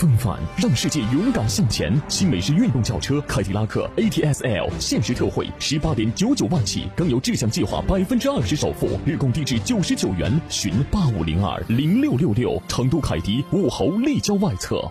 风范让世界勇敢向前。新美式运动轿车凯迪拉克 ATS-L 限时特惠十八点九九万起，更有志向计划百分之二十首付，日供低至九十九元。寻八五零二零六六六。成都凯迪武侯立交外侧。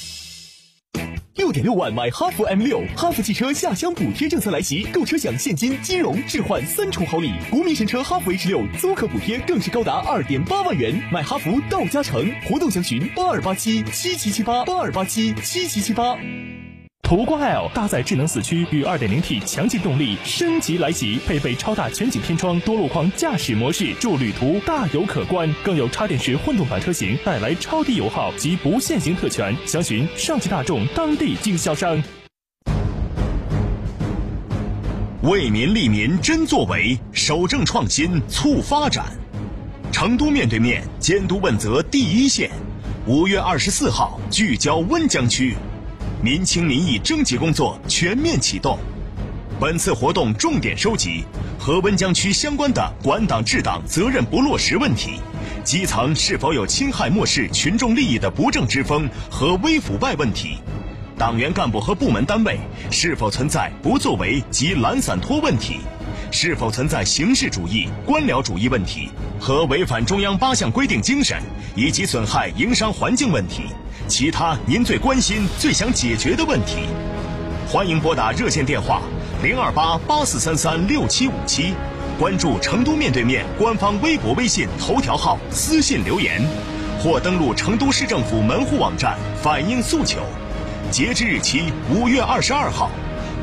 点六万买哈弗 M 六，哈弗汽车下乡补贴政策来袭，购车享现金、金融置换三重好礼，国民神车哈弗 H 六租客补贴更是高达二点八万元，买哈弗到家城，活动详询八二八七七七七八八二八七七七七八。途观 L 搭载智能四驱与 2.0T 强劲动力升级来袭，配备超大全景天窗、多路况驾驶模式，助旅途大有可观。更有插电式混动版车型带来超低油耗及不限行特权，详询上汽大众当地经销商。为民利民真作为，守正创新促发展。成都面对面监督问责第一线，五月二十四号聚焦温江区。民情民意征集工作全面启动。本次活动重点收集和温江区相关的管党治党责任不落实问题，基层是否有侵害漠视群众利益的不正之风和微腐败问题，党员干部和部门单位是否存在不作为及懒散拖问题，是否存在形式主义、官僚主义问题和违反中央八项规定精神以及损害营商环境问题。其他您最关心、最想解决的问题，欢迎拨打热线电话零二八八四三三六七五七，关注成都面对面官方微博、微信、头条号私信留言，或登录成都市政府门户网站反映诉求。截至日期五月二十二号，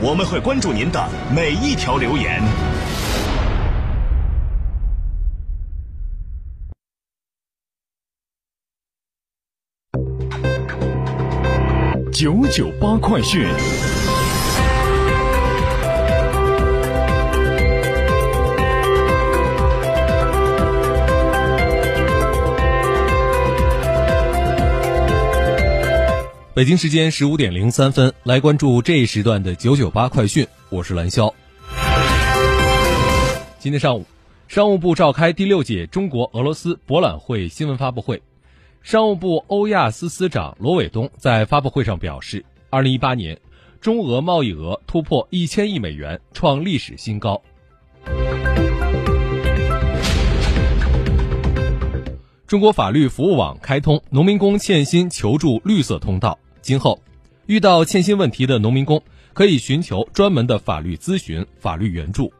我们会关注您的每一条留言。九九八快讯。北京时间十五点零三分，来关注这一时段的九九八快讯，我是蓝霄。今天上午，商务部召开第六届中国俄罗斯博览会新闻发布会。商务部欧亚司司长罗伟东在发布会上表示，二零一八年，中俄贸易额突破一千亿美元，创历史新高。中国法律服务网开通农民工欠薪求助绿色通道，今后遇到欠薪问题的农民工可以寻求专门的法律咨询、法律援助。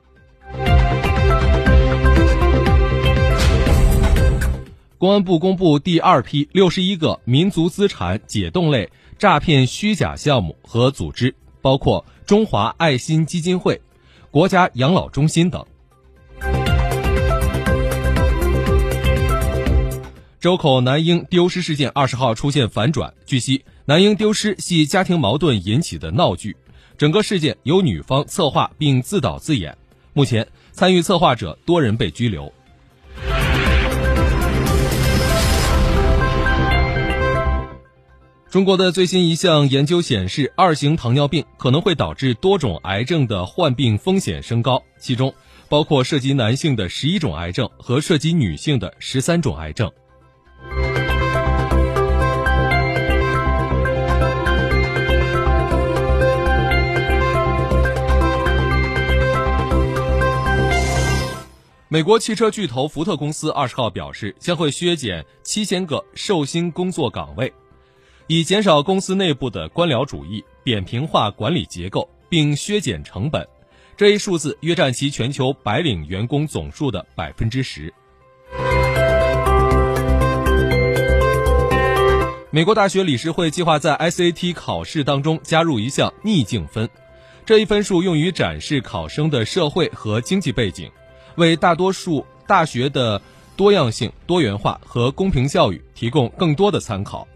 公安部公布第二批六十一个民族资产解冻类诈骗虚假项目和组织，包括中华爱心基金会、国家养老中心等。周口男婴丢失事件二十号出现反转。据悉，男婴丢失系家庭矛盾引起的闹剧，整个事件由女方策划并自导自演。目前，参与策划者多人被拘留。中国的最新一项研究显示，二型糖尿病可能会导致多种癌症的患病风险升高，其中包括涉及男性的十一种癌症和涉及女性的十三种癌症。美国汽车巨头福特公司二十号表示，将会削减七千个寿星工作岗位。以减少公司内部的官僚主义扁平化管理结构并削减成本。这一数字约占其全球白领员工总数的百分之十。美国大学理事会计划在 sat 考试当中加入一项逆境分。这一分数用于展示考生的社会和经济背景为大多数大学的多样性多元化和公平教育提供更多的参考。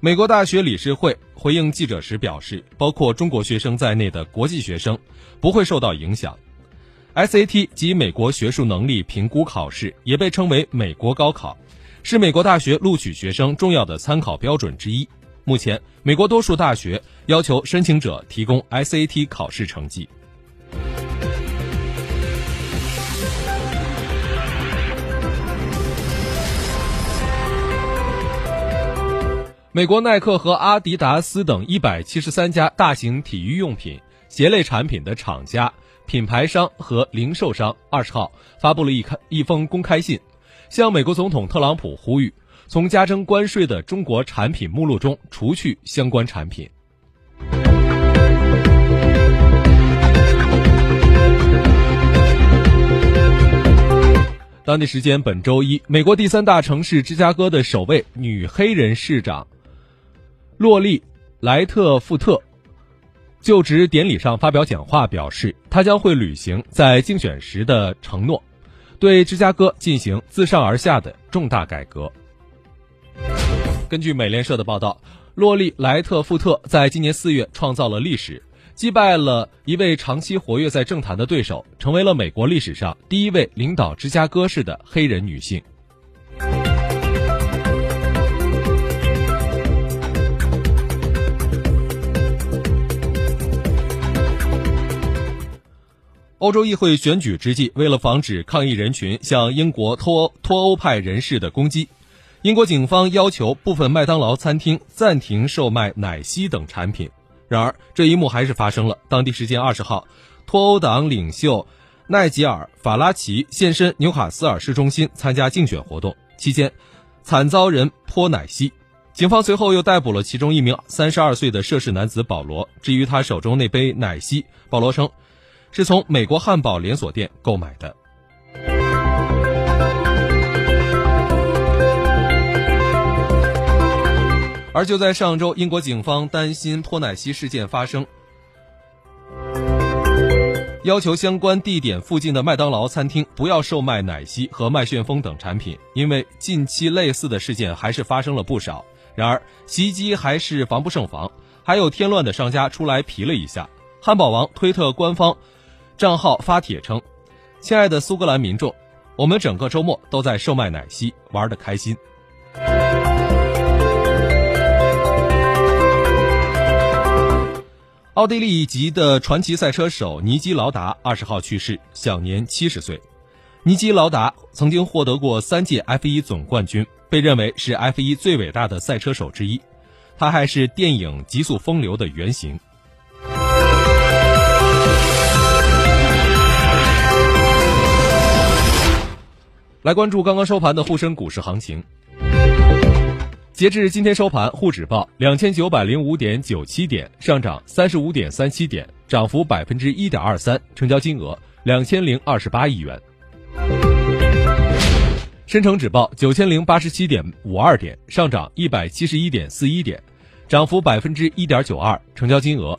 美国大学理事会回应记者时表示，包括中国学生在内的国际学生不会受到影响。SAT 及美国学术能力评估考试也被称为“美国高考”，是美国大学录取学生重要的参考标准之一。目前，美国多数大学要求申请者提供 SAT 考试成绩。美国耐克和阿迪达斯等一百七十三家大型体育用品、鞋类产品的厂家、品牌商和零售商二十号发布了一开一封公开信，向美国总统特朗普呼吁，从加征关税的中国产品目录中除去相关产品。当地时间本周一，美国第三大城市芝加哥的首位女黑人市长。洛丽·莱特富特就职典礼上发表讲话，表示他将会履行在竞选时的承诺，对芝加哥进行自上而下的重大改革。根据美联社的报道，洛丽·莱特富特在今年四月创造了历史，击败了一位长期活跃在政坛的对手，成为了美国历史上第一位领导芝加哥市的黑人女性。欧洲议会选举之际，为了防止抗议人群向英国脱脱欧派人士的攻击，英国警方要求部分麦当劳餐厅暂停售卖奶昔等产品。然而，这一幕还是发生了。当地时间二十号，脱欧党领袖奈吉尔·法拉奇现身纽卡斯尔市中心参加竞选活动，期间惨遭人泼奶昔。警方随后又逮捕了其中一名三十二岁的涉事男子保罗。至于他手中那杯奶昔，保罗称。是从美国汉堡连锁店购买的。而就在上周，英国警方担心泼奶昔事件发生，要求相关地点附近的麦当劳餐厅不要售卖奶昔和麦旋风等产品，因为近期类似的事件还是发生了不少。然而，袭击还是防不胜防，还有添乱的商家出来皮了一下。汉堡王推特官方。账号发帖称：“亲爱的苏格兰民众，我们整个周末都在售卖奶昔，玩得开心。”奥地利籍的传奇赛车手尼基劳达二十号去世，享年七十岁。尼基劳达曾经获得过三届 F1 总冠军，被认为是 F1 最伟大的赛车手之一。他还是电影《极速风流》的原型。来关注刚刚收盘的沪深股市行情。截至今天收盘，沪指报两千九百零五点九七点，上涨三十五点三七点，涨幅百分之一点二三，成交金额两千零二十八亿元。深成指报九千零八十七点五二点，上涨一百七十一点四一点，涨幅百分之一点九二，成交金额